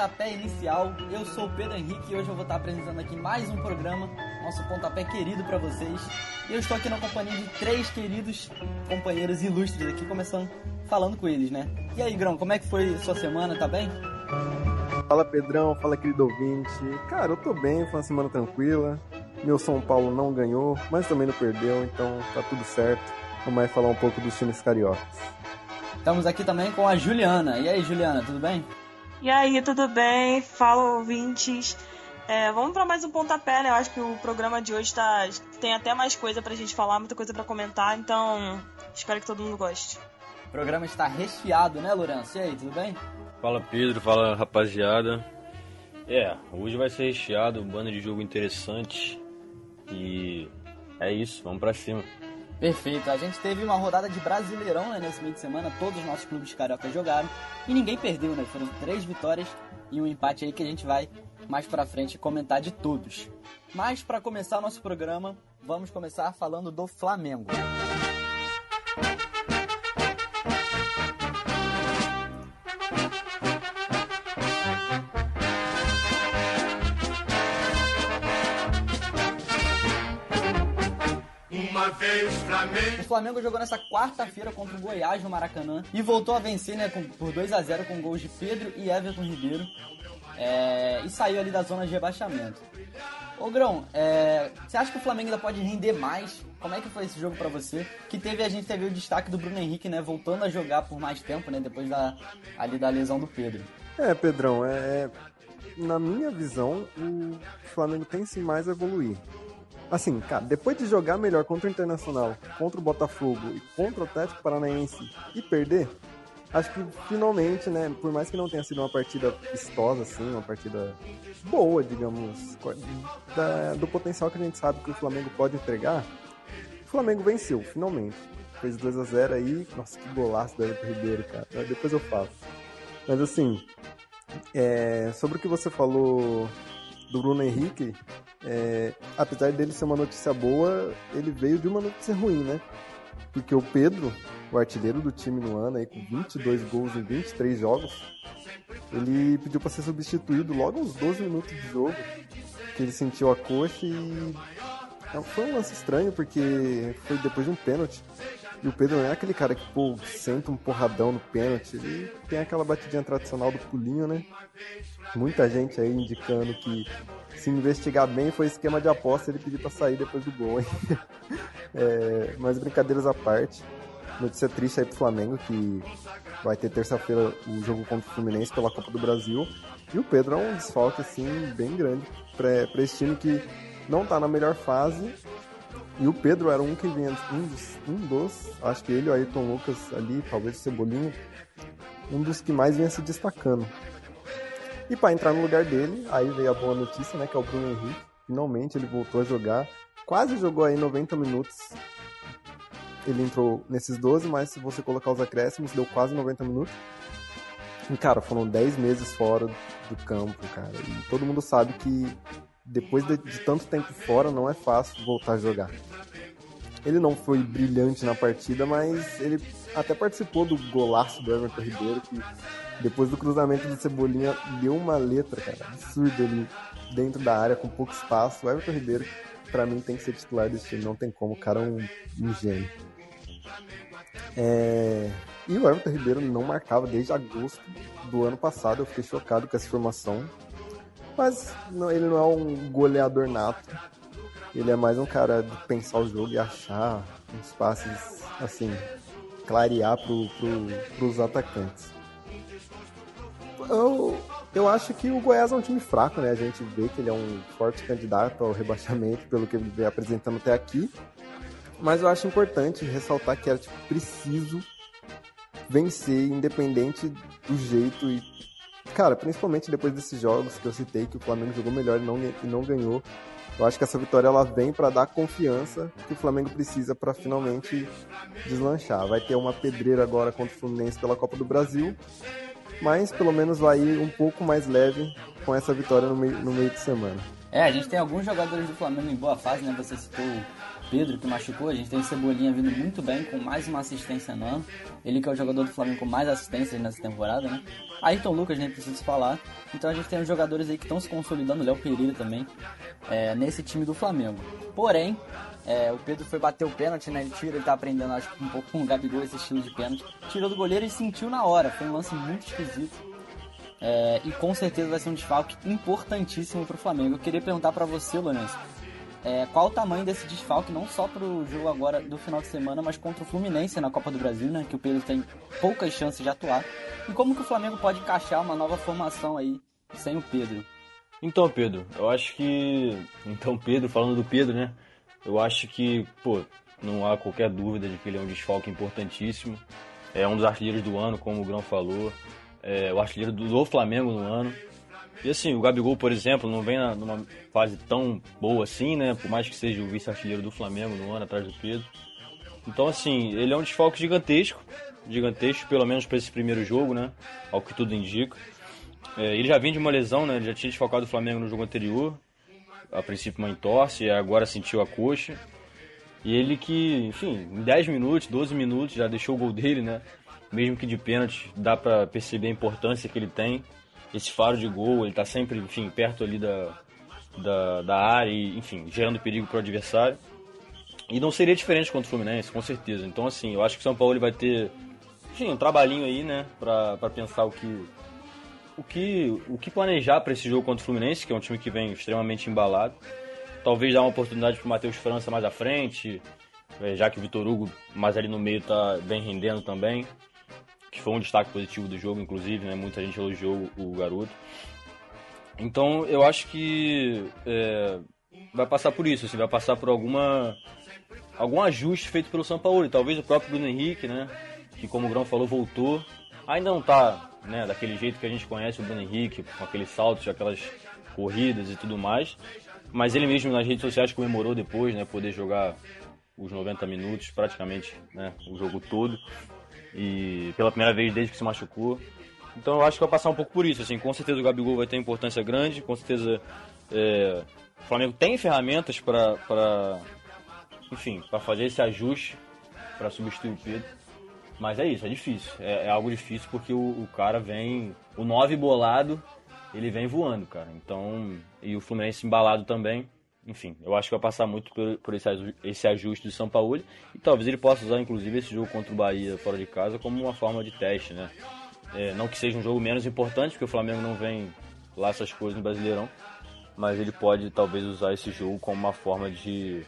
Pontapé Inicial. Eu sou o Pedro Henrique e hoje eu vou estar apresentando aqui mais um programa, nosso Pontapé querido para vocês. E eu estou aqui na companhia de três queridos companheiros ilustres aqui, começando falando com eles, né? E aí, Grão, como é que foi sua semana? Tá bem? Fala Pedrão, fala querido ouvinte. Cara, eu tô bem, foi uma semana tranquila. Meu São Paulo não ganhou, mas também não perdeu, então tá tudo certo. Vamos aí falar um pouco dos times cariocas. Estamos aqui também com a Juliana. E aí, Juliana, tudo bem? E aí, tudo bem? Fala, ouvintes. É, vamos para mais um pontapé, né? Eu acho que o programa de hoje tá, tem até mais coisa pra gente falar, muita coisa para comentar, então espero que todo mundo goste. O programa está recheado, né, Lourenço? E aí, tudo bem? Fala Pedro, fala rapaziada. É, hoje vai ser recheado, um bando de jogo interessante. E é isso, vamos pra cima. Perfeito. A gente teve uma rodada de Brasileirão né, nesse meio de semana. Todos os nossos clubes cariocas jogaram. E ninguém perdeu, né? Foram três vitórias e um empate aí que a gente vai mais pra frente comentar de todos. Mas para começar nosso programa, vamos começar falando do Flamengo. O Flamengo jogou nessa quarta-feira contra o Goiás no Maracanã e voltou a vencer né, com, por 2 a 0 com gols de Pedro e Everton Ribeiro. É, e saiu ali da zona de rebaixamento. Ô Grão, é, você acha que o Flamengo ainda pode render mais? Como é que foi esse jogo para você? Que teve a gente teve o destaque do Bruno Henrique, né, voltando a jogar por mais tempo, né, depois da ali da lesão do Pedro. É, Pedrão, é, é na minha visão, o Flamengo tem sim mais a evoluir. Assim, cara, depois de jogar melhor contra o Internacional, contra o Botafogo e contra o Atlético Paranaense e perder, acho que finalmente, né, por mais que não tenha sido uma partida vistosa, assim, uma partida boa, digamos, da, do potencial que a gente sabe que o Flamengo pode entregar, o Flamengo venceu, finalmente. Fez 2 a 0 aí, nossa, que golaço do Everton Ribeiro, cara. Depois eu falo. Mas assim, é, sobre o que você falou do Bruno Henrique, é, apesar dele ser uma notícia boa, ele veio de uma notícia ruim, né? Porque o Pedro, o artilheiro do time no ano, aí, com 22 gols em 23 jogos, ele pediu para ser substituído logo aos 12 minutos de jogo, que ele sentiu a coxa e foi um lance estranho, porque foi depois de um pênalti. E o Pedro não é aquele cara que, pô, senta um porradão no pênalti. Ele tem aquela batidinha tradicional do pulinho, né? Muita gente aí indicando que se investigar bem foi esquema de aposta ele pedir pra sair depois do gol, hein? é, mas brincadeiras à parte. Notícia triste aí pro Flamengo, que vai ter terça-feira o jogo contra o Fluminense pela Copa do Brasil. E o Pedro é um desfalque, assim, bem grande pra esse time que não tá na melhor fase e o Pedro era um que vinha, um dos, um dos acho que ele o Ayrton Lucas ali, talvez o Cebolinha, um dos que mais vinha se destacando. E para entrar no lugar dele, aí veio a boa notícia, né, que é o Bruno Henrique. Finalmente ele voltou a jogar, quase jogou aí 90 minutos. Ele entrou nesses 12, mas se você colocar os acréscimos, deu quase 90 minutos. E, cara, foram 10 meses fora do campo, cara. E todo mundo sabe que depois de, de, tanto tempo fora, não é fácil voltar a jogar. Ele não foi brilhante na partida, mas ele até participou do golaço do Everton Ribeiro, que depois do cruzamento do Cebolinha deu uma letra, cara, absurda ali dentro da área, com pouco espaço. O Everton Ribeiro, para mim, tem que ser titular desse time, não tem como, o cara é um, um gênio. É... E o Everton Ribeiro não marcava desde agosto do ano passado, eu fiquei chocado com essa formação mas não, ele não é um goleador nato. Ele é mais um cara de pensar o jogo e achar uns passes, assim, clarear pro, pro, pros atacantes. Eu, eu acho que o Goiás é um time fraco, né? A gente vê que ele é um forte candidato ao rebaixamento pelo que ele vem apresentando até aqui. Mas eu acho importante ressaltar que era tipo, preciso vencer, independente do jeito e Cara, principalmente depois desses jogos que eu citei, que o Flamengo jogou melhor e não, e não ganhou. Eu acho que essa vitória ela vem para dar confiança que o Flamengo precisa para finalmente deslanchar. Vai ter uma pedreira agora contra o Fluminense pela Copa do Brasil, mas pelo menos vai ir um pouco mais leve com essa vitória no meio, no meio de semana. É, a gente tem alguns jogadores do Flamengo em boa fase, né? Você citou Pedro, que machucou. A gente tem o Cebolinha vindo muito bem, com mais uma assistência no. Ele que é o jogador do Flamengo com mais assistências nessa temporada, né? Ayrton Lucas, nem preciso falar. Então a gente tem os jogadores aí que estão se consolidando, Léo Pereira também, é, nesse time do Flamengo. Porém, é, o Pedro foi bater o pênalti, né? Ele tira, ele tá aprendendo, acho que um pouco com o Gabigol esse estilo de pênalti. Tirou do goleiro e sentiu na hora. Foi um lance muito esquisito. É, e com certeza vai ser um desfalque importantíssimo pro Flamengo. Eu queria perguntar para você, Lourenço. É, qual o tamanho desse desfalque, não só pro jogo agora do final de semana, mas contra o Fluminense na Copa do Brasil, né? Que o Pedro tem poucas chances de atuar. E como que o Flamengo pode encaixar uma nova formação aí sem o Pedro? Então, Pedro, eu acho que. Então, Pedro, falando do Pedro, né? Eu acho que, pô, não há qualquer dúvida de que ele é um desfalque importantíssimo. É um dos artilheiros do ano, como o Grão falou. É o artilheiro do Flamengo no ano. E assim, o Gabigol, por exemplo, não vem numa fase tão boa assim, né? Por mais que seja o vice-artilheiro do Flamengo no ano, atrás do Pedro. Então, assim, ele é um desfalque gigantesco. Gigantesco, pelo menos para esse primeiro jogo, né? Ao que tudo indica. É, ele já vinha de uma lesão, né? Ele já tinha desfalcado o Flamengo no jogo anterior a princípio uma entorse, agora sentiu a coxa. E ele que, enfim, em 10 minutos, 12 minutos já deixou o gol dele, né? Mesmo que de pênalti, dá para perceber a importância que ele tem. Esse faro de gol, ele tá sempre, enfim, perto ali da, da, da área e, enfim, gerando perigo pro adversário. E não seria diferente contra o Fluminense, com certeza. Então, assim, eu acho que o São Paulo vai ter, enfim, um trabalhinho aí, né, pra, pra pensar o que, o que, o que planejar para esse jogo contra o Fluminense, que é um time que vem extremamente embalado. Talvez dar uma oportunidade para o Matheus França mais à frente, é, já que o Vitor Hugo mais ali no meio está bem rendendo também, que foi um destaque positivo do jogo, inclusive, né? muita gente elogiou o garoto. Então eu acho que é, vai passar por isso, assim, vai passar por alguma algum ajuste feito pelo São Paulo, talvez o próprio Bruno Henrique, né, que como o Grão falou voltou, ainda não está né, daquele jeito que a gente conhece o Bruno Henrique, com aqueles saltos, aquelas corridas e tudo mais. Mas ele mesmo nas redes sociais comemorou depois, né, poder jogar os 90 minutos, praticamente, né, o jogo todo. E pela primeira vez desde que se machucou. Então eu acho que vai passar um pouco por isso, assim, com certeza o Gabigol vai ter importância grande, com certeza é, o Flamengo tem ferramentas para, enfim, para fazer esse ajuste para substituir o Pedro. Mas é isso, é difícil. É, é algo difícil porque o, o, cara vem. O 9 bolado, ele vem voando, cara. Então. E o Fluminense embalado também. Enfim, eu acho que vai passar muito por, por esse, esse ajuste do São Paulo. E talvez ele possa usar, inclusive, esse jogo contra o Bahia fora de casa como uma forma de teste, né? É, não que seja um jogo menos importante, porque o Flamengo não vem lá essas coisas no Brasileirão. Mas ele pode talvez usar esse jogo como uma forma de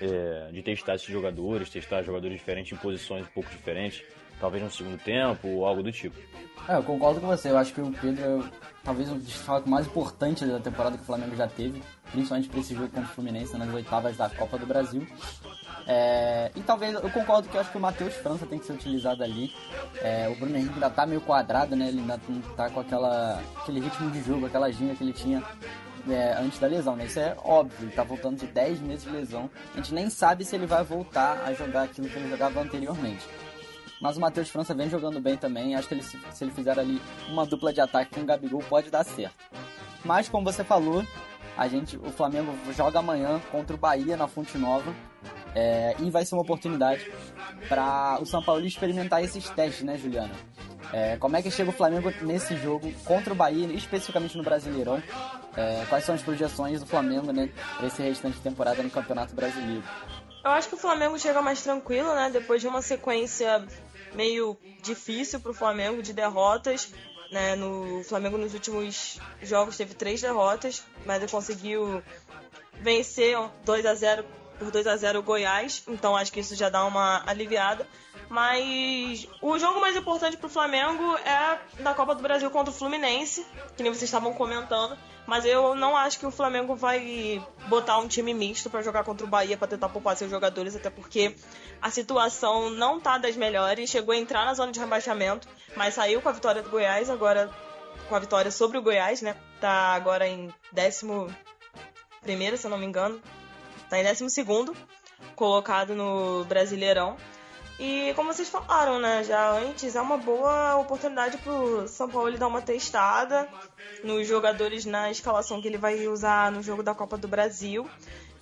é, de testar esses jogadores, testar jogadores diferentes em posições um pouco diferentes, talvez no segundo tempo ou algo do tipo. É, eu concordo com você. Eu acho que o Pedro é talvez o desfalque mais importante da temporada que o Flamengo já teve, principalmente para esse jogo contra o Fluminense nas oitavas da Copa do Brasil. É, e talvez eu concordo que eu acho que o Matheus França tem que ser utilizado ali. É, o Bruno Henrique ainda tá meio quadrado, né? Ele ainda tá com aquela, aquele ritmo de jogo, aquela ginga que ele tinha é, antes da lesão, né? Isso é óbvio, ele tá voltando de 10 meses de lesão. A gente nem sabe se ele vai voltar a jogar aquilo que ele jogava anteriormente. Mas o Matheus França vem jogando bem também. Acho que ele, se ele fizer ali uma dupla de ataque com o Gabigol, pode dar certo. Mas, como você falou, a gente, o Flamengo joga amanhã contra o Bahia na Fonte Nova. É, e vai ser uma oportunidade para o São Paulo experimentar esses testes, né, Juliana? É, como é que chega o Flamengo nesse jogo contra o Bahia, especificamente no Brasileirão? É, quais são as projeções do Flamengo né, para esse restante de temporada no Campeonato Brasileiro? Eu acho que o Flamengo chega mais tranquilo, né? Depois de uma sequência meio difícil para o Flamengo de derrotas. Né? No Flamengo nos últimos jogos teve três derrotas, mas ele conseguiu vencer 2 a 0 por 2 a 0 o Goiás, então acho que isso já dá uma aliviada. Mas o jogo mais importante para o Flamengo é da Copa do Brasil contra o Fluminense, que nem vocês estavam comentando. Mas eu não acho que o Flamengo vai botar um time misto para jogar contra o Bahia para tentar poupar seus jogadores, até porque a situação não tá das melhores. Chegou a entrar na zona de rebaixamento, mas saiu com a vitória do Goiás, agora com a vitória sobre o Goiás, né? Tá agora em décimo primeiro, se eu não me engano. Tá em décimo segundo, colocado no Brasileirão. E como vocês falaram, né, já antes, é uma boa oportunidade pro São Paulo dar uma testada nos jogadores na escalação que ele vai usar no jogo da Copa do Brasil.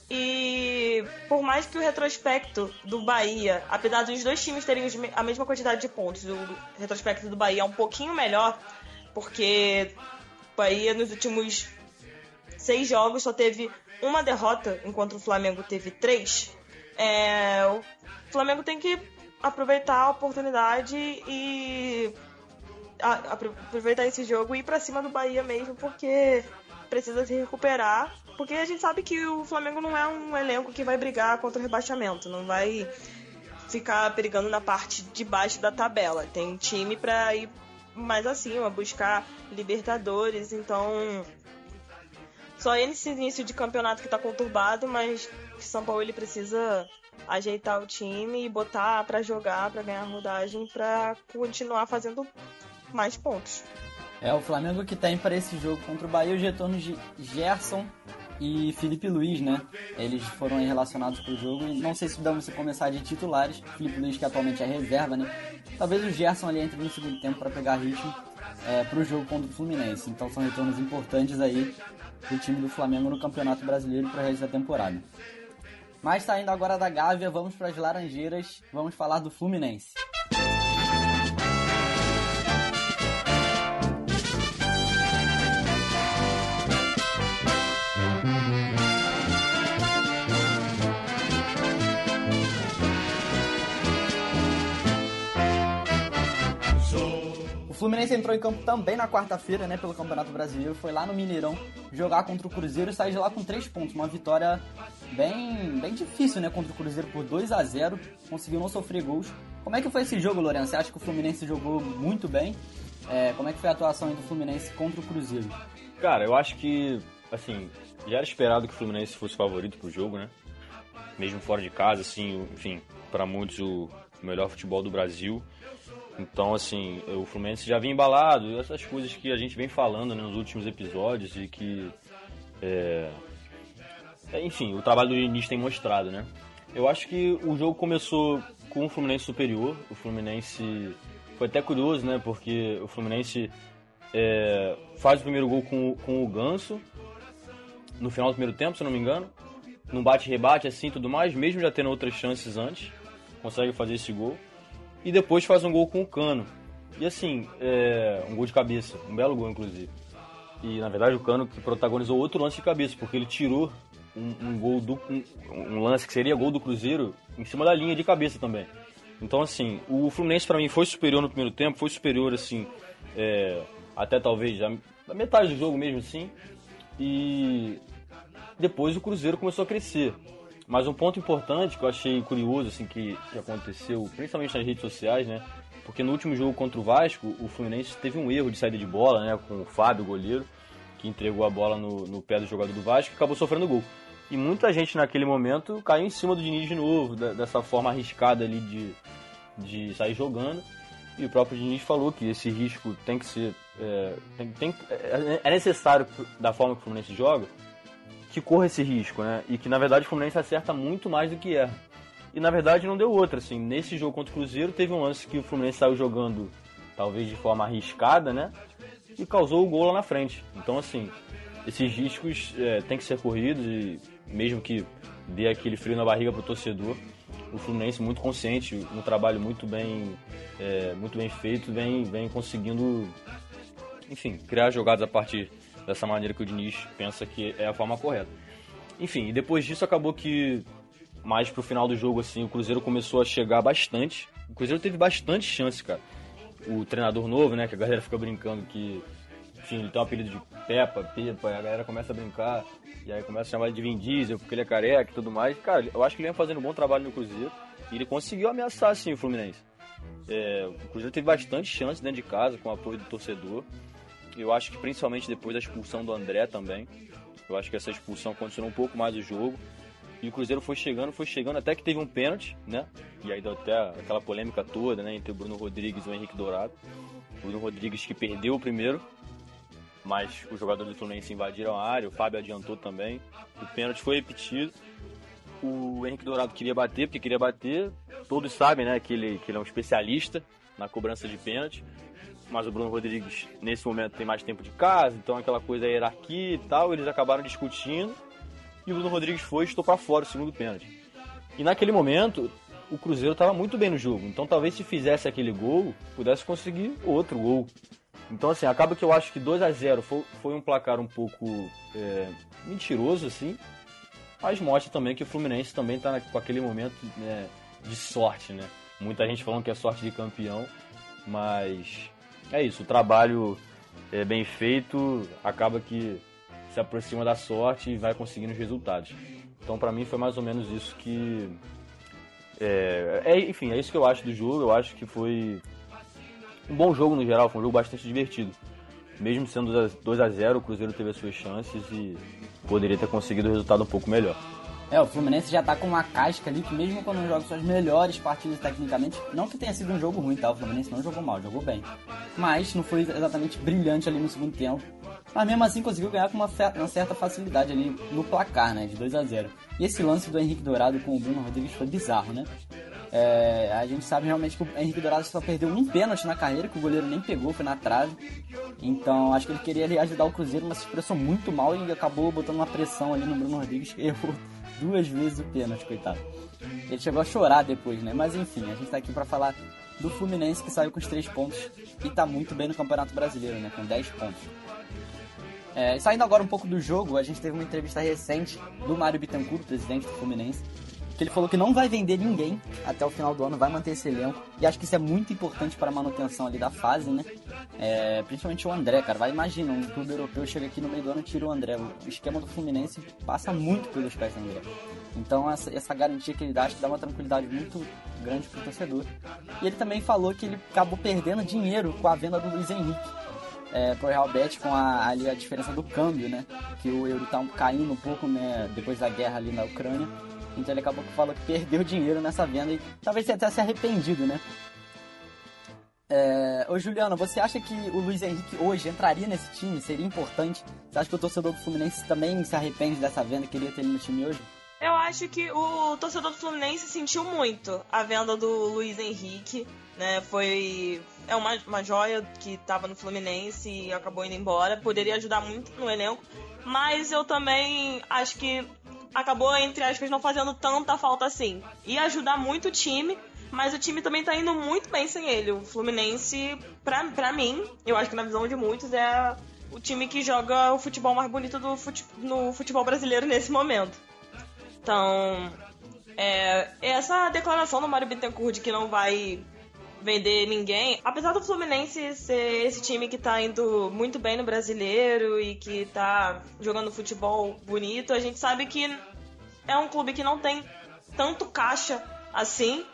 E por mais que o retrospecto do Bahia, apesar dos dois times terem a mesma quantidade de pontos, o retrospecto do Bahia é um pouquinho melhor, porque Bahia nos últimos seis jogos só teve uma derrota, enquanto o Flamengo teve três. É, o Flamengo tem que aproveitar a oportunidade e a, aproveitar esse jogo e ir para cima do Bahia mesmo, porque precisa se recuperar. Porque a gente sabe que o Flamengo não é um elenco que vai brigar contra o rebaixamento, não vai ficar perigando na parte de baixo da tabela. Tem time para ir mais acima, buscar Libertadores, então só esse início de campeonato que tá conturbado, mas São Paulo ele precisa ajeitar o time e botar para jogar, para ganhar rodagem, para continuar fazendo mais pontos. É, o Flamengo que tem para esse jogo contra o Bahia os retornos de Gerson e Felipe Luiz, né? Eles foram relacionados pro jogo e não sei se damos começar de titulares. Felipe Luiz que atualmente é reserva, né? Talvez o Gerson ali entre no segundo tempo para pegar ritmo é, pro jogo contra o Fluminense. Então são retornos importantes aí pro time do Flamengo no Campeonato Brasileiro para resto da temporada. Mas saindo agora da Gávea, vamos para as Laranjeiras, vamos falar do Fluminense. Fluminense entrou em campo também na quarta-feira, né, pelo Campeonato Brasileiro, foi lá no Mineirão jogar contra o Cruzeiro e sair de lá com três pontos, uma vitória bem, bem difícil, né, contra o Cruzeiro por 2 a 0 conseguiu não sofrer gols. Como é que foi esse jogo, Lourenço? Você acha que o Fluminense jogou muito bem? É, como é que foi a atuação do Fluminense contra o Cruzeiro? Cara, eu acho que, assim, já era esperado que o Fluminense fosse favorito pro jogo, né? Mesmo fora de casa, assim, enfim, para muitos o melhor futebol do Brasil. Então, assim, o Fluminense já vinha embalado, essas coisas que a gente vem falando né, nos últimos episódios e que. É... é enfim, o trabalho do Diniz tem mostrado, né? Eu acho que o jogo começou com o Fluminense superior. O Fluminense. Foi até curioso, né? Porque o Fluminense é... faz o primeiro gol com, com o Ganso no final do primeiro tempo, se não me engano. Num bate-rebate assim tudo mais, mesmo já tendo outras chances antes, consegue fazer esse gol e depois faz um gol com o Cano. E assim, é, um gol de cabeça, um belo gol inclusive. E na verdade o Cano que protagonizou outro lance de cabeça, porque ele tirou um, um gol do um, um, lance que seria gol do Cruzeiro em cima da linha de cabeça também. Então assim, o Fluminense para mim foi superior no primeiro tempo, foi superior assim, é, até talvez a, a metade do jogo mesmo assim. E depois o Cruzeiro começou a crescer. Mas um ponto importante que eu achei curioso, assim, que, que aconteceu, principalmente nas redes sociais, né? Porque no último jogo contra o Vasco, o Fluminense teve um erro de saída de bola, né? Com o Fábio, o goleiro, que entregou a bola no, no pé do jogador do Vasco e acabou sofrendo gol. E muita gente naquele momento caiu em cima do Diniz de novo, da, dessa forma arriscada ali de, de sair jogando. E o próprio Diniz falou que esse risco tem que ser. É, tem, tem, é, é necessário da forma que o Fluminense joga que corra esse risco, né? E que na verdade o Fluminense acerta muito mais do que erra. E na verdade não deu outra, assim. Nesse jogo contra o Cruzeiro teve um lance que o Fluminense saiu jogando talvez de forma arriscada, né? E causou o gol lá na frente. Então, assim, esses riscos é, têm que ser corridos e mesmo que dê aquele frio na barriga pro torcedor, o Fluminense muito consciente, um trabalho muito bem, é, muito bem feito, vem, vem conseguindo, enfim, criar jogadas a partir dessa maneira que o Diniz pensa que é a forma correta. Enfim, depois disso acabou que mais pro final do jogo assim, o Cruzeiro começou a chegar bastante. O Cruzeiro teve bastante chance, cara. O treinador novo, né, que a galera fica brincando que enfim, ele tem um apelido de Peppa, Pepa, a galera começa a brincar, e aí começa a chamar ele de Vin Diesel, porque ele é careca e tudo mais. Cara, eu acho que ele vem fazendo um bom trabalho no Cruzeiro, e ele conseguiu ameaçar, sim, o Fluminense. É, o Cruzeiro teve bastante chance dentro de casa, com o apoio do torcedor. Eu acho que principalmente depois da expulsão do André também. Eu acho que essa expulsão condicionou um pouco mais o jogo. E o Cruzeiro foi chegando, foi chegando, até que teve um pênalti, né? E aí deu até aquela polêmica toda, né? Entre o Bruno Rodrigues e o Henrique Dourado. O Bruno Rodrigues que perdeu o primeiro, mas os jogadores do Fluminense invadiram a área, o Fábio adiantou também. O pênalti foi repetido. O Henrique Dourado queria bater, porque queria bater. Todos sabem, né, que ele, que ele é um especialista na cobrança de pênalti mas o Bruno Rodrigues nesse momento tem mais tempo de casa, então aquela coisa hierarquia e tal, eles acabaram discutindo e o Bruno Rodrigues foi e estou para fora o segundo pênalti. E naquele momento o Cruzeiro estava muito bem no jogo, então talvez se fizesse aquele gol, pudesse conseguir outro gol. Então, assim, acaba que eu acho que 2 a 0 foi, foi um placar um pouco é, mentiroso, assim, mas mostra também que o Fluminense também está com aquele momento né, de sorte, né? Muita gente falando que é sorte de campeão, mas é isso, o trabalho é bem feito acaba que se aproxima da sorte e vai conseguindo os resultados. Então, para mim, foi mais ou menos isso que. É, é, enfim, é isso que eu acho do jogo. Eu acho que foi um bom jogo no geral, foi um jogo bastante divertido. Mesmo sendo 2 a 0 o Cruzeiro teve as suas chances e poderia ter conseguido um resultado um pouco melhor. É, o Fluminense já tá com uma casca ali que mesmo quando não joga suas melhores partidas tecnicamente, não que tenha sido um jogo ruim, tá? O Fluminense não jogou mal, jogou bem. Mas não foi exatamente brilhante ali no segundo tempo. Mas mesmo assim conseguiu ganhar com uma, uma certa facilidade ali no placar, né? De 2 a 0 E esse lance do Henrique Dourado com o Bruno Rodrigues foi bizarro, né? É, a gente sabe realmente que o Henrique Dourado só perdeu um pênalti na carreira, que o goleiro nem pegou, foi na trave. Então acho que ele queria ali, ajudar o Cruzeiro, mas se expressou muito mal e acabou botando uma pressão ali no Bruno Rodrigues, que errou duas vezes o pênalti, coitado. Ele chegou a chorar depois, né? Mas enfim, a gente tá aqui para falar do Fluminense que saiu com os três pontos e tá muito bem no Campeonato Brasileiro, né? Com 10 pontos. É, saindo agora um pouco do jogo, a gente teve uma entrevista recente do Mário Bittencourt, presidente do Fluminense, que ele falou que não vai vender ninguém até o final do ano, vai manter esse elenco. E acho que isso é muito importante para a manutenção ali da fase, né? É, principalmente o André, cara. Vai imagina, um clube europeu chega aqui no meio do ano e tira o André. O esquema do Fluminense passa muito pelos pés do André. Então essa, essa garantia que ele dá, acho que dá uma tranquilidade muito grande pro torcedor. E ele também falou que ele acabou perdendo dinheiro com a venda do Luiz Henrique. É, pro Real Betis com a, ali a diferença do câmbio, né? Que o euro tá caindo um pouco, né? Depois da guerra ali na Ucrânia. Então ele acabou que falou que perdeu dinheiro nessa venda e talvez tenha até se arrependido, né? É... Ô Juliana, você acha que o Luiz Henrique hoje entraria nesse time? Seria importante? Você acha que o torcedor do Fluminense também se arrepende dessa venda e queria ter ele no time hoje? Eu acho que o torcedor do Fluminense sentiu muito a venda do Luiz Henrique, né? Foi é uma, uma joia que estava no Fluminense e acabou indo embora. Poderia ajudar muito no elenco, mas eu também acho que acabou, entre aspas, não fazendo tanta falta assim. Ia ajudar muito o time, mas o time também tá indo muito bem sem ele. O Fluminense, pra, pra mim, eu acho que na visão de muitos, é o time que joga o futebol mais bonito do fute, no futebol brasileiro nesse momento. Então, é, essa declaração do Mário Bittencourt de que não vai vender ninguém. Apesar do Fluminense ser esse time que tá indo muito bem no brasileiro e que tá jogando futebol bonito, a gente sabe que é um clube que não tem tanto caixa assim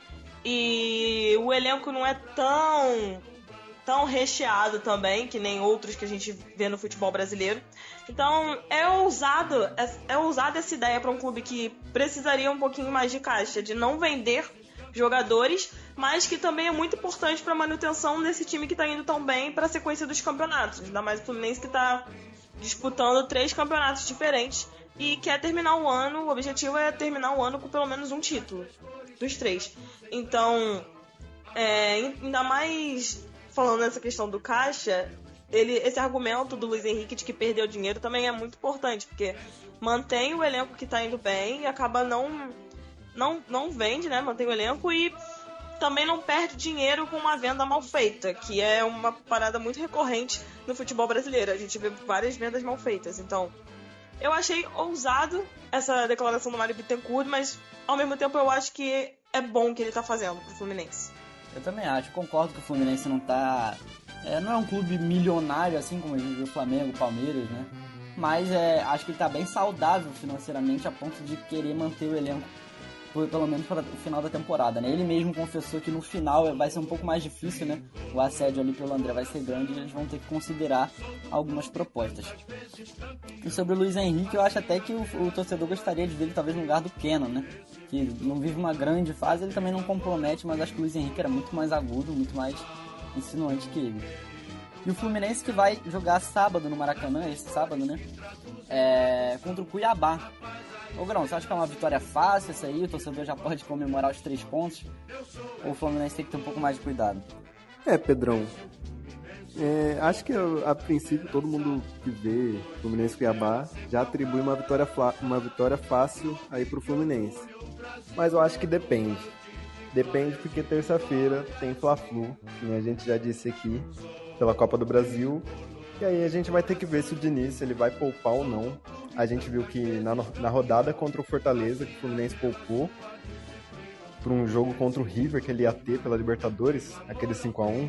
e o elenco não é tão tão recheado também que nem outros que a gente vê no futebol brasileiro. Então é ousado é, é ousada essa ideia para um clube que precisaria um pouquinho mais de caixa, de não vender jogadores, mas que também é muito importante para a manutenção desse time que está indo tão bem para a sequência dos campeonatos. Ainda mais o Fluminense que está disputando três campeonatos diferentes e quer terminar o ano. O objetivo é terminar o ano com pelo menos um título dos três. Então, é, ainda mais falando nessa questão do caixa, ele, esse argumento do Luiz Henrique de que perdeu dinheiro também é muito importante, porque mantém o elenco que está indo bem e acaba não não, não vende, né? Mantém o elenco e também não perde dinheiro com uma venda mal feita, que é uma parada muito recorrente no futebol brasileiro. A gente vê várias vendas mal feitas. Então, eu achei ousado essa declaração do Mário Bittencourt, mas ao mesmo tempo eu acho que é bom que ele tá fazendo pro Fluminense. Eu também acho, concordo que o Fluminense não tá. É, não é um clube milionário assim como a gente viu o Flamengo, o Palmeiras, né? Mas é, acho que ele tá bem saudável financeiramente a ponto de querer manter o elenco pelo menos para o final da temporada, né? Ele mesmo confessou que no final vai ser um pouco mais difícil, né? O assédio ali pelo André vai ser grande e eles vão ter que considerar algumas propostas. E sobre o Luiz Henrique, eu acho até que o, o torcedor gostaria de ver ele talvez no lugar do Kenan, né? Que não vive uma grande fase, ele também não compromete, mas acho que o Luiz Henrique era muito mais agudo, muito mais insinuante que ele. E o Fluminense que vai jogar sábado no Maracanã, esse sábado, né? É, contra o Cuiabá. Ô Grão, você acha que é uma vitória fácil essa aí? O torcedor já pode comemorar os três pontos? Ou o Fluminense tem que ter um pouco mais de cuidado? É, Pedrão. É, acho que a princípio todo mundo que vê Fluminense Cuiabá já atribui uma vitória, uma vitória fácil aí pro Fluminense. Mas eu acho que depende. Depende porque terça-feira tem Fla-Flu, que a gente já disse aqui. pela Copa do Brasil. E aí a gente vai ter que ver se o Diniz ele vai poupar ou não. A gente viu que na, na rodada contra o Fortaleza, que o Fluminense poupou, para um jogo contra o River que ele ia ter pela Libertadores, aquele 5 a 1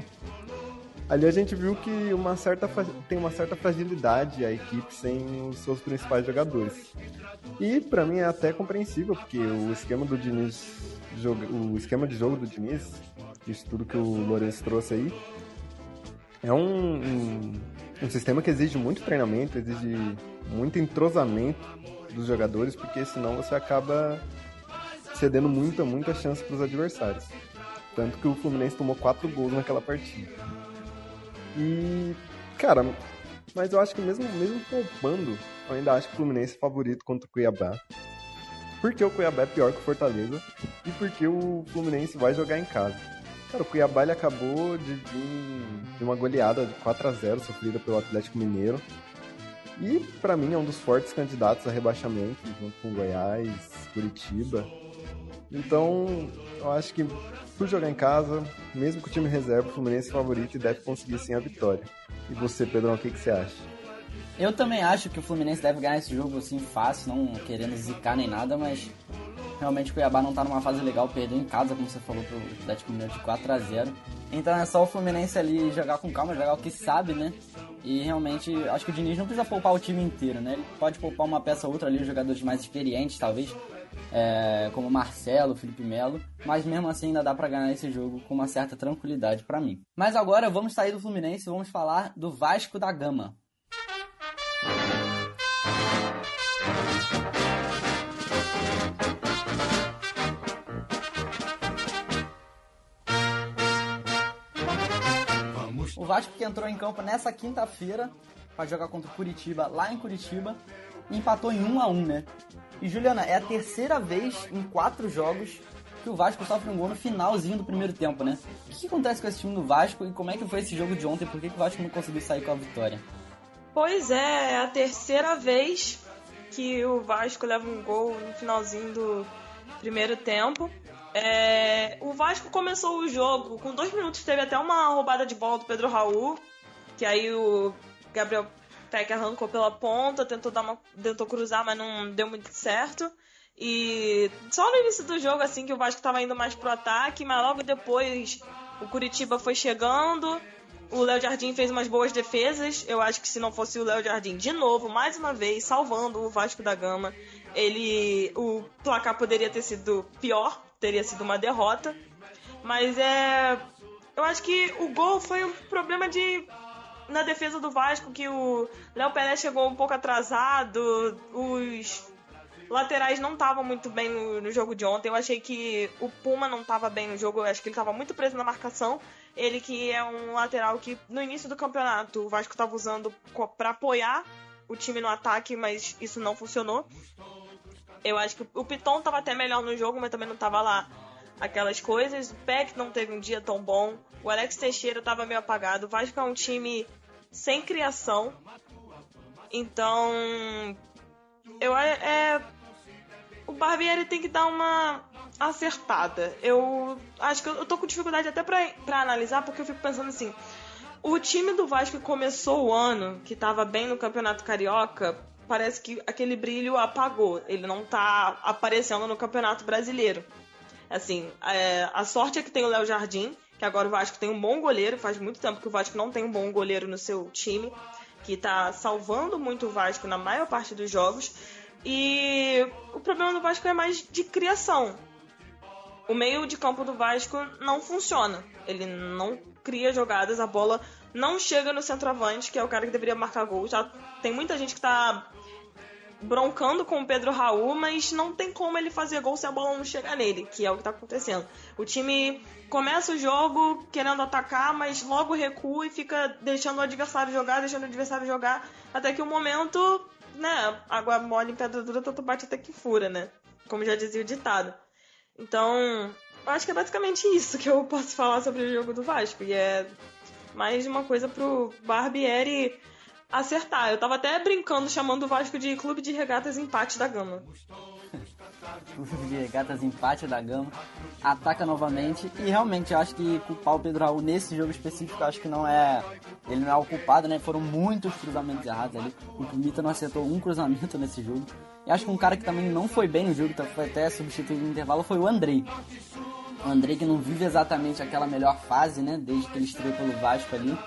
Ali a gente viu que uma certa, tem uma certa fragilidade a equipe sem os seus principais jogadores. E para mim é até compreensível, porque o esquema do Diniz, o esquema de jogo do Diniz, isso tudo que o Lourenço trouxe aí, é um, um, um sistema que exige muito treinamento, exige muito entrosamento dos jogadores, porque senão você acaba cedendo muita, muita chance para os adversários. Tanto que o Fluminense tomou quatro gols naquela partida. E, cara, mas eu acho que mesmo, mesmo poupando, eu ainda acho que o Fluminense é favorito contra o Cuiabá. Porque o Cuiabá é pior que o Fortaleza e porque o Fluminense vai jogar em casa. Cara, o Cuiabá ele acabou de, de, uma goleada de 4 a 0 sofrida pelo Atlético Mineiro. E para mim é um dos fortes candidatos a rebaixamento, junto com Goiás, Curitiba. Então, eu acho que por jogar em casa, mesmo com o time reserva, o Fluminense é favorito e deve conseguir sim a vitória. E você, Pedrão, o que, que você acha? Eu também acho que o Fluminense deve ganhar esse jogo assim fácil, não querendo zicar nem nada, mas realmente o Cuiabá não tá numa fase legal, perdeu em casa, como você falou, pro Atlético Mineiro de 4 a 0 Então é só o Fluminense ali jogar com calma, jogar o que sabe, né? E realmente, acho que o Diniz não precisa poupar o time inteiro, né? Ele pode poupar uma peça ou outra ali, jogadores mais experientes, talvez, é, como Marcelo, Felipe Melo, mas mesmo assim ainda dá para ganhar esse jogo com uma certa tranquilidade para mim. Mas agora vamos sair do Fluminense e vamos falar do Vasco da Gama. O Vasco que entrou em campo nessa quinta-feira para jogar contra o Curitiba lá em Curitiba empatou em 1 a 1 né? E Juliana, é a terceira vez em quatro jogos que o Vasco sofre um gol no finalzinho do primeiro tempo, né? O que, que acontece com esse time do Vasco e como é que foi esse jogo de ontem? Por que, que o Vasco não conseguiu sair com a vitória? Pois é, é a terceira vez que o Vasco leva um gol no finalzinho do primeiro tempo. É, o Vasco começou o jogo com dois minutos, teve até uma roubada de bola do Pedro Raul, que aí o Gabriel Peck arrancou pela ponta, tentou dar uma, tentou cruzar, mas não deu muito certo. E só no início do jogo, assim, que o Vasco estava indo mais pro ataque, mas logo depois o Curitiba foi chegando. O Léo Jardim fez umas boas defesas. Eu acho que se não fosse o Léo Jardim de novo, mais uma vez, salvando o Vasco da Gama, ele. O placar poderia ter sido pior, teria sido uma derrota. Mas é. Eu acho que o gol foi um problema de na defesa do Vasco que o Léo Pelé chegou um pouco atrasado, os laterais não estavam muito bem no, jogo de ontem. Eu achei que o Puma não estava bem no jogo, eu acho que ele estava muito preso na marcação. Ele que é um lateral que no início do campeonato o Vasco estava usando para apoiar o time no ataque, mas isso não funcionou. Eu acho que o Piton estava até melhor no jogo, mas também não estava lá aquelas coisas. O Peck não teve um dia tão bom. O Alex Teixeira estava meio apagado. O Vasco é um time sem criação. Então, eu é, é o Barbieri tem que dar uma acertada. Eu acho que eu, tô com dificuldade até pra, pra analisar, porque eu fico pensando assim: o time do Vasco que começou o ano, que tava bem no Campeonato Carioca, parece que aquele brilho apagou. Ele não tá aparecendo no Campeonato Brasileiro. Assim, é, a sorte é que tem o Léo Jardim, que agora o Vasco tem um bom goleiro. Faz muito tempo que o Vasco não tem um bom goleiro no seu time, que tá salvando muito o Vasco na maior parte dos jogos. E o problema do Vasco é mais de criação. O meio de campo do Vasco não funciona. Ele não cria jogadas, a bola não chega no centroavante, que é o cara que deveria marcar gol. Já tem muita gente que tá broncando com o Pedro Raul, mas não tem como ele fazer gol se a bola não chegar nele, que é o que tá acontecendo. O time começa o jogo querendo atacar, mas logo recua e fica deixando o adversário jogar, deixando o adversário jogar, até que o momento, né, água mole em pedra dura, tanto bate até que fura, né? Como já dizia o ditado. Então, acho que é basicamente isso que eu posso falar sobre o jogo do Vasco. E é mais uma coisa pro Barbieri acertar. Eu tava até brincando chamando o Vasco de Clube de Regatas Empate da Gama. de Regatas empate da Gama, ataca novamente e realmente eu acho que culpar o Pedro Raul nesse jogo específico, acho que não é. Ele não é o culpado, né? Foram muitos cruzamentos errados ali. O Pumita não acertou um cruzamento nesse jogo. E acho que um cara que também não foi bem no jogo, então foi até substituído no intervalo, foi o Andrei. O Andrei que não vive exatamente aquela melhor fase, né? Desde que ele estreou pelo Vasco ali.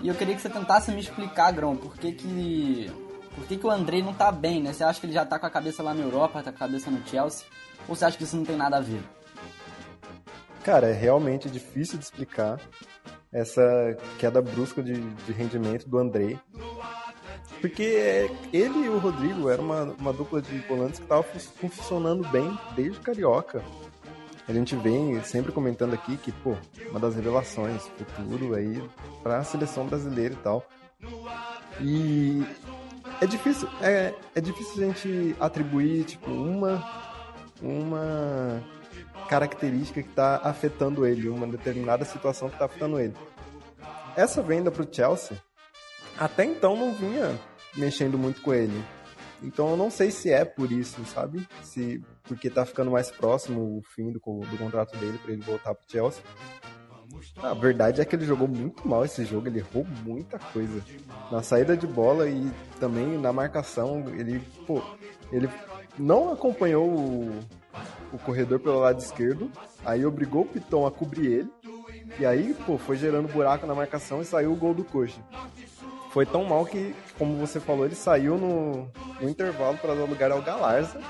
E eu queria que você tentasse me explicar, Grão, por que que, por que, que o Andrei não tá bem, né? Você acha que ele já tá com a cabeça lá na Europa, tá com a cabeça no Chelsea? Ou você acha que isso não tem nada a ver? Cara, é realmente difícil de explicar essa queda brusca de, de rendimento do Andrei. Porque ele e o Rodrigo eram uma, uma dupla de volantes que estava funcionando bem desde Carioca. A gente vem sempre comentando aqui que, pô, uma das revelações, futuro aí para a seleção brasileira e tal. E é difícil, é, é difícil a gente atribuir, tipo, uma, uma característica que está afetando ele, uma determinada situação que está afetando ele. Essa venda para o Chelsea, até então não vinha mexendo muito com ele. Então eu não sei se é por isso, sabe? Se porque tá ficando mais próximo o fim do, do contrato dele para ele voltar pro Chelsea. A verdade é que ele jogou muito mal esse jogo, ele errou muita coisa. Na saída de bola e também na marcação, ele, pô, ele não acompanhou o, o corredor pelo lado esquerdo, aí obrigou o Piton a cobrir ele, e aí, pô, foi gerando buraco na marcação e saiu o gol do Coxa foi tão mal que, como você falou, ele saiu no, no intervalo para dar lugar ao Galarza,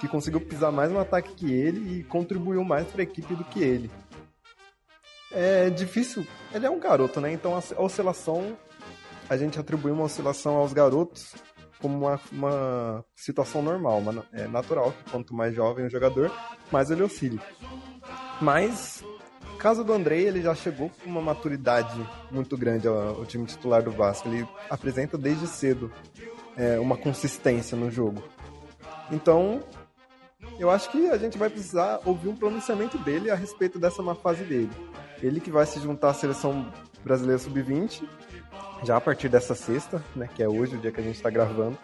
que conseguiu pisar mais no ataque que ele e contribuiu mais para a equipe do que ele. É difícil, ele é um garoto, né? Então a oscilação, a gente atribui uma oscilação aos garotos como uma, uma situação normal, uma, é natural que quanto mais jovem o jogador, mais ele oscila. Mas caso do Andrei, ele já chegou com uma maturidade muito grande ao, ao time titular do Vasco. Ele apresenta desde cedo é, uma consistência no jogo. Então, eu acho que a gente vai precisar ouvir um pronunciamento dele a respeito dessa má fase dele. Ele que vai se juntar à seleção brasileira sub-20 já a partir dessa sexta, né, que é hoje o dia que a gente está gravando.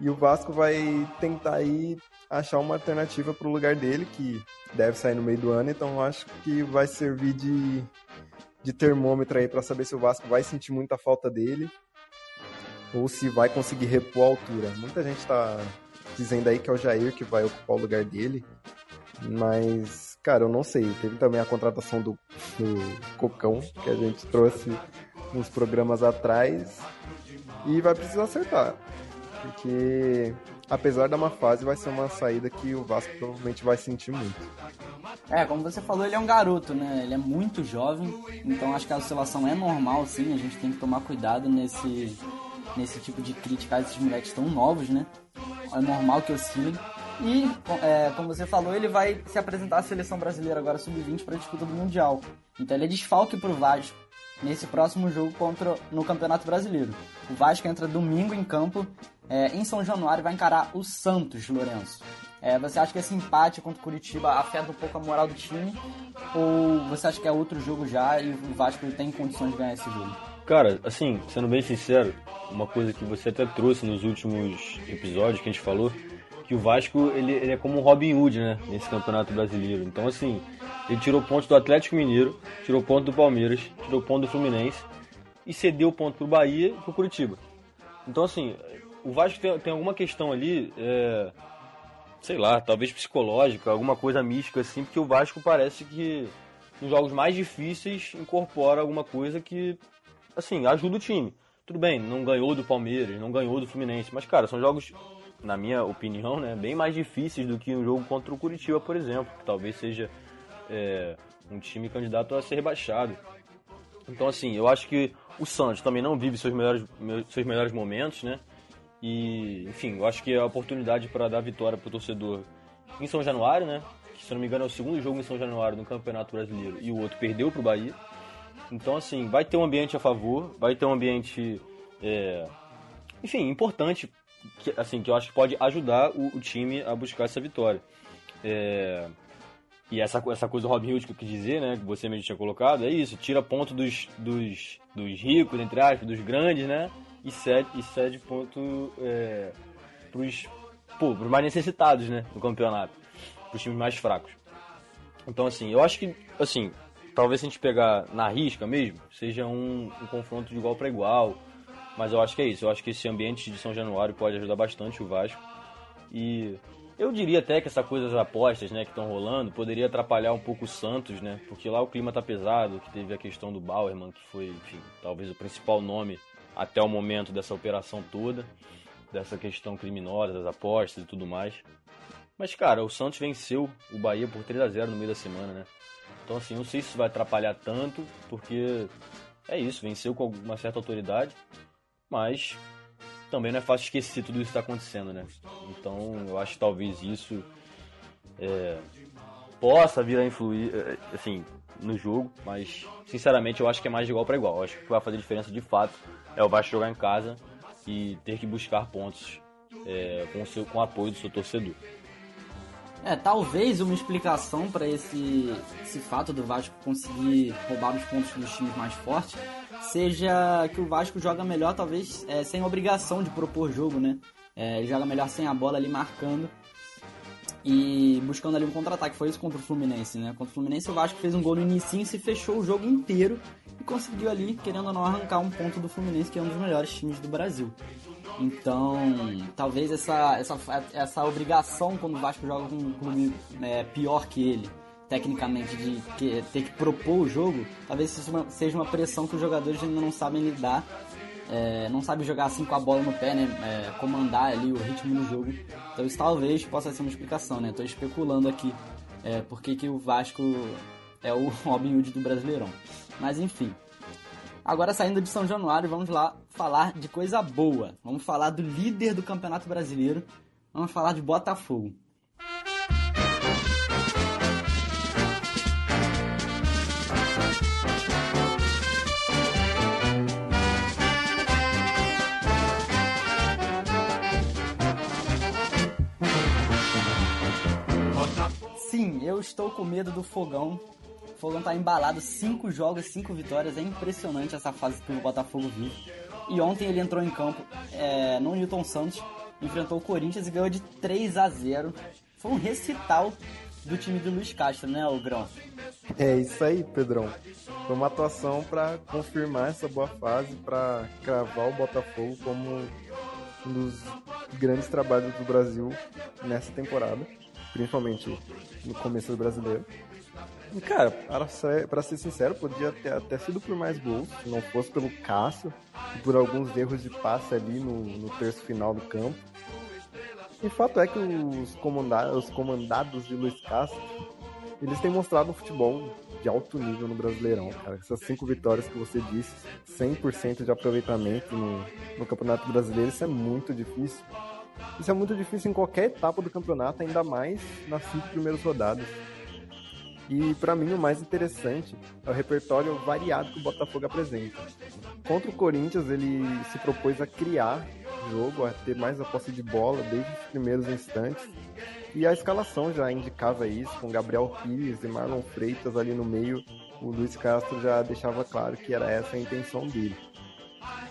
E o Vasco vai tentar aí achar uma alternativa para o lugar dele, que deve sair no meio do ano, então acho que vai servir de, de termômetro aí para saber se o Vasco vai sentir muita falta dele ou se vai conseguir repor a altura. Muita gente está dizendo aí que é o Jair que vai ocupar o lugar dele, mas, cara, eu não sei. Teve também a contratação do, do Cocão, que a gente trouxe uns programas atrás, e vai precisar acertar, porque apesar da má fase, vai ser uma saída que o Vasco provavelmente vai sentir muito. É, como você falou, ele é um garoto, né? Ele é muito jovem, então acho que a oscilação é normal, sim. A gente tem que tomar cuidado nesse, nesse tipo de crítica a esses moleques tão novos, né? É normal que oscilem. E, é, como você falou, ele vai se apresentar à seleção brasileira agora sub-20 para a disputa do Mundial. Então ele é desfalque para o Vasco nesse próximo jogo contra no Campeonato Brasileiro. O Vasco entra domingo em campo é, em São Januário vai encarar o Santos, Lourenço. É, você acha que esse empate contra o Curitiba afeta um pouco a moral do time? Ou você acha que é outro jogo já e o Vasco tem condições de ganhar esse jogo? Cara, assim, sendo bem sincero, uma coisa que você até trouxe nos últimos episódios que a gente falou, que o Vasco ele, ele é como um Robin Hood, né, nesse campeonato brasileiro. Então, assim, ele tirou pontos do Atlético Mineiro, tirou ponto do Palmeiras, tirou ponto do Fluminense e cedeu ponto pro Bahia e pro Curitiba. Então, assim, o Vasco tem, tem alguma questão ali, é, sei lá, talvez psicológica, alguma coisa mística assim, porque o Vasco parece que nos jogos mais difíceis incorpora alguma coisa que, assim, ajuda o time. Tudo bem, não ganhou do Palmeiras, não ganhou do Fluminense, mas, cara, são jogos, na minha opinião, né, bem mais difíceis do que um jogo contra o Curitiba, por exemplo, que talvez seja é, um time candidato a ser rebaixado. Então, assim, eu acho que o Santos também não vive seus melhores, seus melhores momentos, né? E, enfim, eu acho que é a oportunidade para dar vitória para o torcedor em São Januário, né? Que, se não me engano, é o segundo jogo em São Januário no Campeonato Brasileiro e o outro perdeu para o Bahia. Então, assim, vai ter um ambiente a favor, vai ter um ambiente, é, enfim, importante, que, assim, que eu acho que pode ajudar o, o time a buscar essa vitória. É, e essa, essa coisa do Robin Hood que eu quis dizer, né, que você mesmo tinha colocado, é isso, tira ponto dos, dos, dos ricos, entre aspas, dos grandes, né, e cede, e cede ponto é, pros, pô, pros mais necessitados, né, do campeonato. os times mais fracos. Então, assim, eu acho que, assim, talvez se a gente pegar na risca mesmo, seja um, um confronto de igual para igual. Mas eu acho que é isso. Eu acho que esse ambiente de São Januário pode ajudar bastante o Vasco. E eu diria até que essa coisa das apostas, né, que estão rolando, poderia atrapalhar um pouco o Santos, né? Porque lá o clima tá pesado, que teve a questão do Bauerman, que foi, enfim, talvez o principal nome até o momento dessa operação toda, dessa questão criminosa das apostas e tudo mais. Mas, cara, o Santos venceu o Bahia por 3 a 0 no meio da semana, né? Então, assim, não sei se isso vai atrapalhar tanto, porque é isso, venceu com uma certa autoridade, mas também não é fácil esquecer tudo isso que está acontecendo, né? Então, eu acho que talvez isso é, possa vir a influir, é, assim, no jogo, mas sinceramente eu acho que é mais de igual para igual. Eu acho que vai fazer diferença de fato é o Vasco jogar em casa e ter que buscar pontos é, com, o seu, com o apoio do seu torcedor. É, talvez uma explicação para esse, esse fato do Vasco conseguir roubar os pontos dos times mais fortes seja que o Vasco joga melhor, talvez é, sem obrigação de propor jogo, né? É, joga melhor sem a bola ali marcando e buscando ali um contra-ataque. Foi isso contra o Fluminense, né? Contra o Fluminense o Vasco fez um gol no início e se fechou o jogo inteiro e conseguiu ali, querendo ou não, arrancar um ponto do Fluminense, que é um dos melhores times do Brasil. Então, talvez essa, essa, essa obrigação quando o Vasco joga com um clube é, pior que ele, tecnicamente, de que, ter que propor o jogo, talvez seja uma, seja uma pressão que os jogadores ainda não sabem lidar, é, não sabem jogar assim com a bola no pé, né? É, comandar ali o ritmo do jogo. Então, isso talvez possa ser uma explicação, né? Estou especulando aqui é, porque que o Vasco é o Robin Hood do Brasileirão. Mas enfim. Agora saindo de São Januário, vamos lá falar de coisa boa. Vamos falar do líder do Campeonato Brasileiro. Vamos falar de Botafogo. Sim, eu estou com medo do fogão Fogão tá embalado, cinco jogos, cinco vitórias. É impressionante essa fase que o Botafogo vive. E ontem ele entrou em campo é, no Newton Santos, enfrentou o Corinthians e ganhou de 3 a 0 Foi um recital do time do Luiz Castro, né, o Grão? É isso aí, Pedrão. Foi uma atuação para confirmar essa boa fase, para cravar o Botafogo como um dos grandes trabalhos do Brasil nessa temporada, principalmente no começo do brasileiro. Cara, para ser, para ser sincero, podia ter até sido por mais gols, se não fosse pelo Cássio e por alguns erros de passe ali no, no terço final do campo. E fato é que os, comanda os comandados de Luiz Castro, eles têm mostrado um futebol de alto nível no Brasileirão, cara. Essas cinco vitórias que você disse, 100% de aproveitamento no, no Campeonato Brasileiro, isso é muito difícil. Isso é muito difícil em qualquer etapa do campeonato, ainda mais nas cinco primeiras rodadas. E para mim o mais interessante é o repertório variado que o Botafogo apresenta. Contra o Corinthians ele se propôs a criar jogo, a ter mais a posse de bola desde os primeiros instantes. E a escalação já indicava isso, com Gabriel Pires e Marlon Freitas ali no meio. O Luiz Castro já deixava claro que era essa a intenção dele.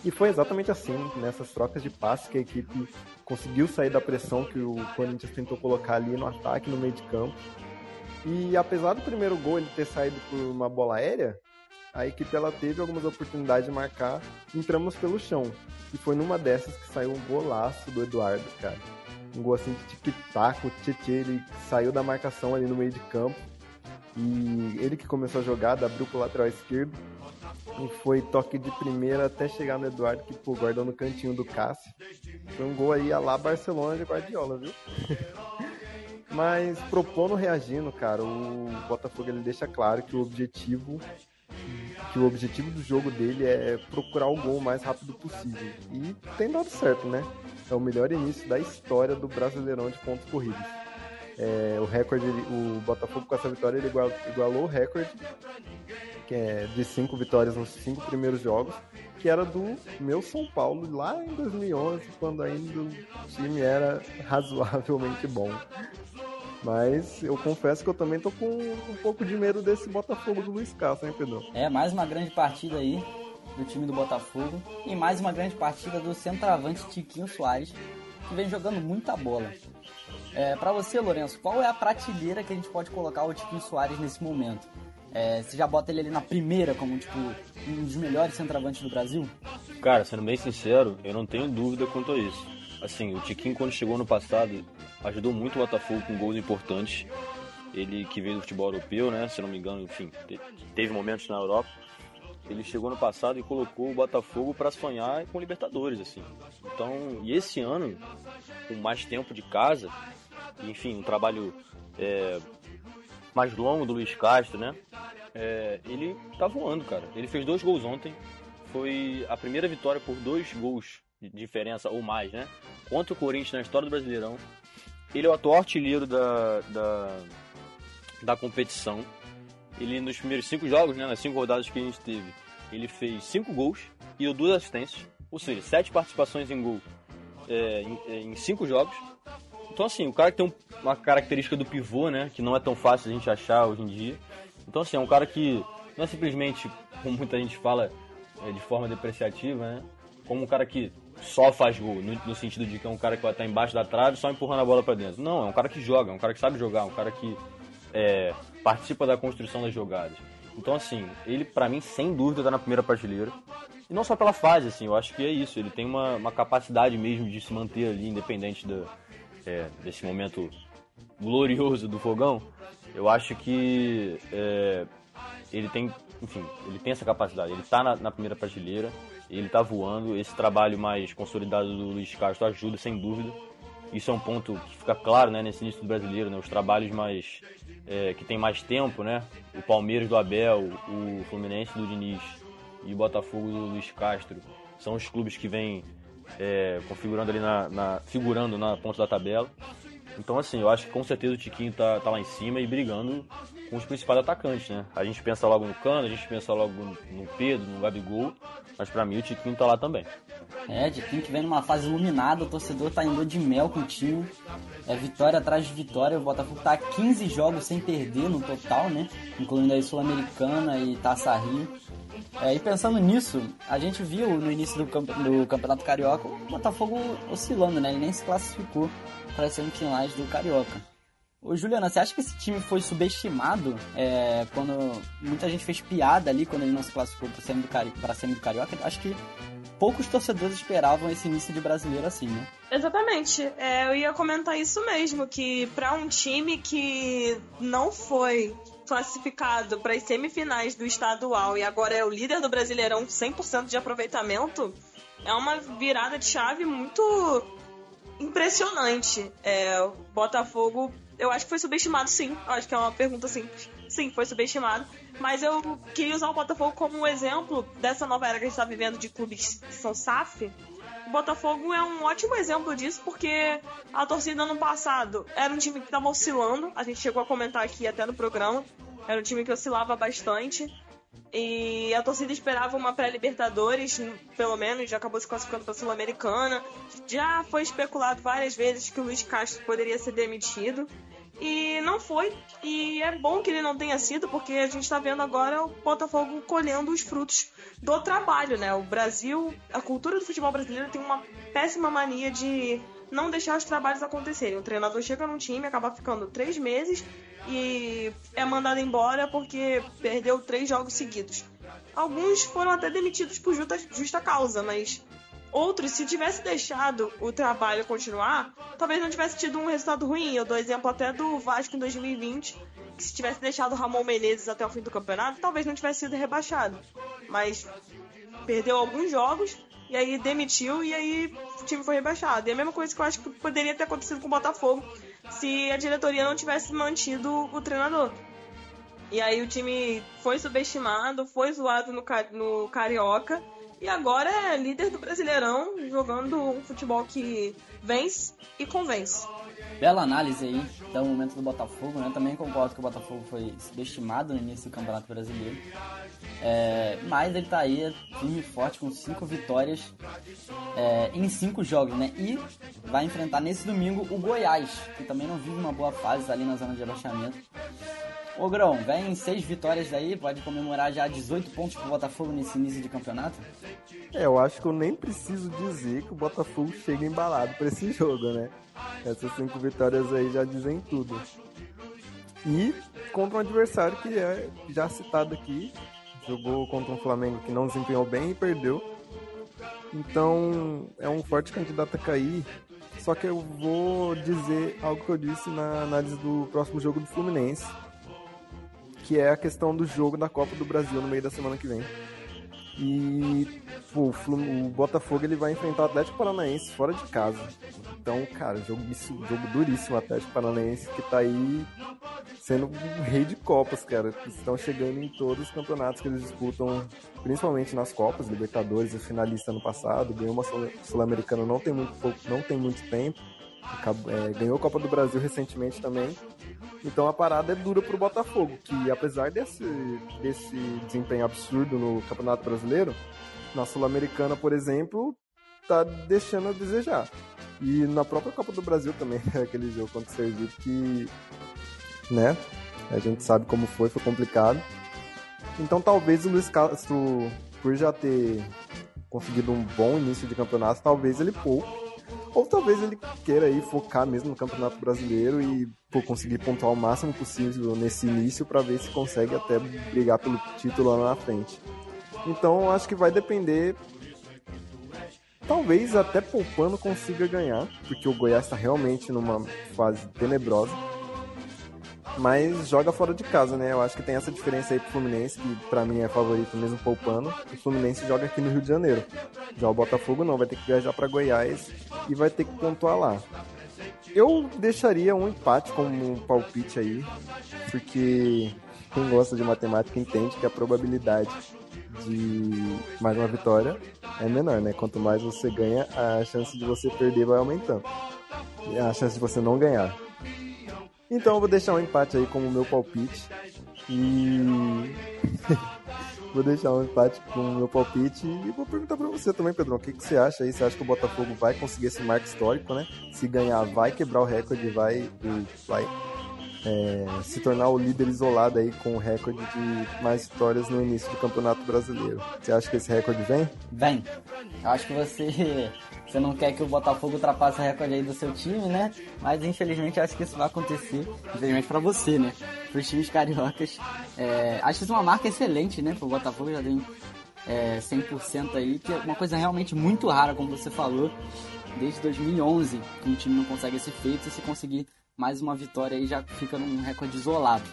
E foi exatamente assim, nessas trocas de passes, que a equipe conseguiu sair da pressão que o Corinthians tentou colocar ali no ataque, no meio de campo. E apesar do primeiro gol ele ter saído por uma bola aérea, a equipe ela teve algumas oportunidades de marcar, entramos pelo chão. E foi numa dessas que saiu um golaço do Eduardo, cara. Um gol assim de tic-tac, o Tietchan, ele saiu da marcação ali no meio de campo. E ele que começou a jogada, abriu pro lateral esquerdo. E foi toque de primeira até chegar no Eduardo, que pô, guardou no cantinho do Cássio. Foi um gol aí a lá Barcelona de Guardiola, viu? Mas propondo reagindo, cara, o Botafogo ele deixa claro que o objetivo que o objetivo do jogo dele é procurar o gol o mais rápido possível. E tem dado certo, né? É o melhor início da história do Brasileirão de pontos corridos. É, o recorde, o Botafogo com essa vitória ele igual, igualou o recorde que é de cinco vitórias nos cinco primeiros jogos, que era do meu São Paulo lá em 2011, quando ainda o time era razoavelmente bom. Mas eu confesso que eu também tô com um pouco de medo desse Botafogo do Luiz Castro, hein, Pedro? É, mais uma grande partida aí do time do Botafogo. E mais uma grande partida do centroavante Tiquinho Soares, que vem jogando muita bola. É, para você, Lourenço, qual é a prateleira que a gente pode colocar o Tiquinho Soares nesse momento? É, você já bota ele ali na primeira como tipo um dos melhores centroavantes do Brasil? Cara, sendo bem sincero, eu não tenho dúvida quanto a isso. Assim, o Tiquinho quando chegou no passado ajudou muito o Botafogo com gols importantes. Ele que veio do futebol europeu, né? Se não me engano, enfim, teve momentos na Europa. Ele chegou no passado e colocou o Botafogo para sonhar com Libertadores, assim. Então, e esse ano, com mais tempo de casa, enfim, um trabalho é, mais longo do Luiz Castro, né? É, ele tá voando, cara. Ele fez dois gols ontem. Foi a primeira vitória por dois gols de diferença ou mais, né? Contra o Corinthians na história do Brasileirão. Ele é o atual artilheiro da, da, da competição. Ele, nos primeiros cinco jogos, né, nas cinco rodadas que a gente teve, ele fez cinco gols e duas assistências. Ou seja, sete participações em gol é, em, em cinco jogos. Então, assim, o cara que tem um, uma característica do pivô, né? Que não é tão fácil a gente achar hoje em dia. Então, assim, é um cara que não é simplesmente, como muita gente fala é, de forma depreciativa, né? Como um cara que só faz gol, no, no, sentido de que é um cara que vai estar embaixo da trave só empurrando a bola para dentro. Não, é um cara que joga, é um cara que sabe jogar, um cara que é, participa da construção das jogadas. Então, assim, ele, para mim, sem dúvida, tá na primeira prateleira. E não só pela fase, assim, eu acho que é isso. Ele tem uma, uma capacidade mesmo de se manter ali, independente da, é, desse momento glorioso do fogão, eu acho que é, ele tem, enfim, ele tem essa capacidade. Ele está na, na, primeira prateleira, ele está voando. Esse trabalho mais consolidado do Luiz Castro ajuda, sem dúvida. Isso é um ponto que fica claro, né, nesse início do brasileiro, né, os trabalhos mais é, que tem mais tempo, né, o Palmeiras do Abel, o Fluminense do Diniz e o Botafogo do Luiz Castro são os clubes que vêm é, configurando ali na, na, figurando na ponta da tabela. Então, assim, eu acho que com certeza o Tiquinho tá, tá lá em cima e brigando com os principais atacantes, né? A gente pensa logo no Cano, a gente pensa logo no Pedro, no Gabigol, mas para mim o Tiquinho tá lá também. É, Tiquinho que vem numa fase iluminada, o torcedor tá indo de mel com o time. É vitória atrás de vitória, o Botafogo tá 15 jogos sem perder no total, né? Incluindo aí Sul-Americana e Taça Rio. É, e pensando nisso, a gente viu no início do, camp do Campeonato Carioca o Botafogo oscilando, né? Ele nem se classificou para as semifinais do Carioca. Ô Juliana, você acha que esse time foi subestimado é, quando muita gente fez piada ali quando ele não se classificou para Cari semi do Carioca? Acho que poucos torcedores esperavam esse início de brasileiro assim, né? Exatamente. É, eu ia comentar isso mesmo, que para um time que não foi classificado para as semifinais do estadual e agora é o líder do Brasileirão 100% de aproveitamento, é uma virada de chave muito impressionante. É, o Botafogo, eu acho que foi subestimado, sim. Eu acho que é uma pergunta simples. Sim, foi subestimado. Mas eu queria usar o Botafogo como um exemplo dessa nova era que a gente está vivendo de clubes que são SAF. Botafogo é um ótimo exemplo disso, porque a torcida ano passado era um time que estava oscilando. A gente chegou a comentar aqui até no programa. Era um time que oscilava bastante. E a torcida esperava uma pré-Libertadores, pelo menos, já acabou se classificando para a Sul-Americana. Já foi especulado várias vezes que o Luiz Castro poderia ser demitido. E não foi. E é bom que ele não tenha sido, porque a gente está vendo agora o Botafogo colhendo os frutos do trabalho, né? O Brasil, a cultura do futebol brasileiro tem uma péssima mania de não deixar os trabalhos acontecerem. O treinador chega num time, acaba ficando três meses e é mandado embora porque perdeu três jogos seguidos. Alguns foram até demitidos por justa, justa causa, mas outros, se tivesse deixado o trabalho continuar, talvez não tivesse tido um resultado ruim. Eu dou exemplo até do Vasco em 2020, que se tivesse deixado o Ramon Menezes até o fim do campeonato, talvez não tivesse sido rebaixado. Mas perdeu alguns jogos e aí demitiu e aí o time foi rebaixado. E a mesma coisa que eu acho que poderia ter acontecido com o Botafogo se a diretoria não tivesse mantido o treinador. E aí o time foi subestimado, foi zoado no, no Carioca e agora é líder do Brasileirão, jogando um futebol que vence e convence. Bela análise aí do momento do Botafogo, né? Também concordo que o Botafogo foi subestimado no início do Campeonato Brasileiro. É, mas ele tá aí, firme e forte, com cinco vitórias é, em cinco jogos, né? E vai enfrentar nesse domingo o Goiás, que também não vive uma boa fase ali na zona de abaixamento. Ô Grão, vem seis vitórias daí, pode comemorar já 18 pontos pro Botafogo nesse início de campeonato? É, eu acho que eu nem preciso dizer que o Botafogo chega embalado para esse jogo, né? Essas cinco vitórias aí já dizem tudo. E contra um adversário que é já citado aqui, jogou contra um Flamengo que não desempenhou bem e perdeu. Então é um forte candidato a cair. Só que eu vou dizer algo que eu disse na análise do próximo jogo do Fluminense, que é a questão do jogo da Copa do Brasil no meio da semana que vem. E pô, o, Botafogo ele vai enfrentar o Atlético Paranaense fora de casa. Então, cara, jogo, jogo duríssimo. O Atlético Paranaense que tá aí sendo um rei de Copas, cara. Estão chegando em todos os campeonatos que eles disputam, principalmente nas Copas, Libertadores, e finalista ano passado, ganhou uma Sul-Americana não tem muito não tem muito tempo. É, ganhou a Copa do Brasil recentemente também. Então a parada é dura pro Botafogo, que apesar desse, desse desempenho absurdo no Campeonato Brasileiro, na Sul-Americana, por exemplo, tá deixando a desejar. E na própria Copa do Brasil também, aquele jogo contra o Sergipe que, né, a gente sabe como foi, foi complicado. Então talvez o Luiz Castro, por já ter conseguido um bom início de campeonato, talvez ele poupe ou talvez ele queira aí focar mesmo no Campeonato Brasileiro e pô, conseguir pontuar o máximo possível nesse início para ver se consegue até brigar pelo título lá na frente. Então acho que vai depender. Talvez até poupando consiga ganhar, porque o Goiás está realmente numa fase tenebrosa mas joga fora de casa, né? Eu acho que tem essa diferença aí pro Fluminense, que pra mim é favorito mesmo poupando. O Fluminense joga aqui no Rio de Janeiro. Já o Botafogo não, vai ter que viajar para Goiás e vai ter que pontuar lá. Eu deixaria um empate como um palpite aí, porque quem gosta de matemática entende que a probabilidade de mais uma vitória é menor, né? Quanto mais você ganha, a chance de você perder vai aumentando. E a chance de você não ganhar. Então eu vou deixar um empate aí como meu palpite. E. vou deixar um empate com o meu palpite e vou perguntar pra você também, Pedrão. O que, que você acha aí? Você acha que o Botafogo vai conseguir esse marco histórico, né? Se ganhar, vai quebrar o recorde, vai. vai é, se tornar o líder isolado aí com o recorde de mais vitórias no início do Campeonato Brasileiro. Você acha que esse recorde vem? Vem. Acho que você você não quer que o Botafogo ultrapasse o recorde aí do seu time, né? Mas infelizmente acho que isso vai acontecer. Infelizmente para você, né? Para os times cariocas. É, acho isso uma marca excelente, né? Pro Botafogo já tem é, 100% aí, que é uma coisa realmente muito rara, como você falou. Desde 2011 que um time não consegue esse feito e se conseguir mais uma vitória aí já fica num recorde isolado.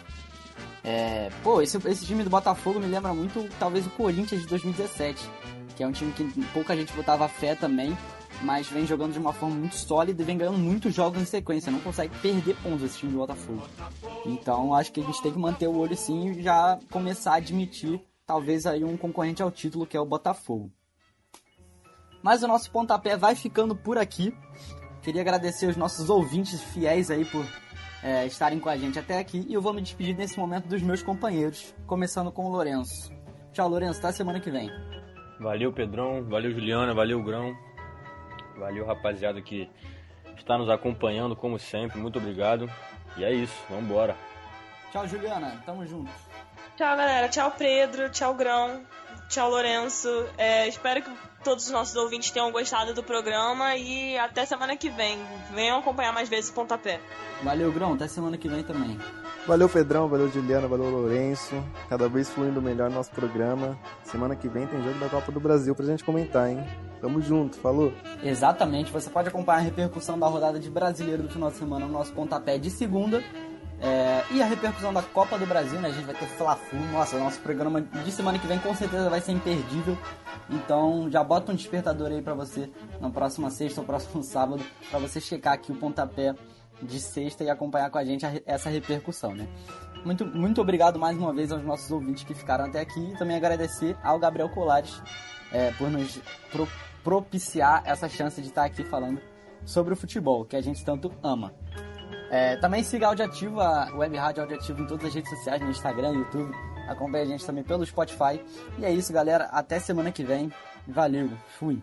É, pô, esse, esse time do Botafogo me lembra muito talvez o Corinthians de 2017, que é um time que pouca gente botava fé também, mas vem jogando de uma forma muito sólida e vem ganhando muitos jogos em sequência. Não consegue perder pontos esse time do Botafogo. Então acho que a gente tem que manter o olho sim e já começar a admitir talvez aí um concorrente ao título que é o Botafogo. Mas o nosso pontapé vai ficando por aqui. Queria agradecer os nossos ouvintes fiéis aí por é, estarem com a gente até aqui. E eu vou me despedir nesse momento dos meus companheiros, começando com o Lourenço. Tchau, Lourenço, até semana que vem. Valeu, Pedrão. Valeu, Juliana. Valeu, Grão. Valeu, rapaziada, que está nos acompanhando, como sempre. Muito obrigado. E é isso, vamos embora. Tchau, Juliana. Tamo junto. Tchau, galera. Tchau, Pedro. Tchau, Grão. Tchau, Lourenço. É, espero que todos os nossos ouvintes tenham gostado do programa e até semana que vem. Venham acompanhar mais vezes o Pontapé. Valeu, Grão. Até semana que vem também. Valeu, Pedrão. Valeu, Juliana. Valeu, Lourenço. Cada vez fluindo melhor nosso programa. Semana que vem tem jogo da Copa do Brasil pra gente comentar, hein? Tamo junto, falou? Exatamente. Você pode acompanhar a repercussão da rodada de brasileiro do final de semana no nosso pontapé de segunda. É, e a repercussão da Copa do Brasil, né? A gente vai ter Fla-Flu. Nossa, nosso programa de semana que vem com certeza vai ser imperdível. Então já bota um despertador aí para você na próxima sexta ou próximo sábado para você checar aqui o pontapé de sexta e acompanhar com a gente essa repercussão, né? Muito, muito obrigado mais uma vez aos nossos ouvintes que ficaram até aqui e também agradecer ao Gabriel Colares é, por nos pro, propiciar essa chance de estar aqui falando sobre o futebol, que a gente tanto ama. É, também siga a Audioativo, a Web Rádio Audioativo em todas as redes sociais, no Instagram, YouTube. Acompanhe a gente também pelo Spotify. E é isso, galera. Até semana que vem. Valeu. Fui.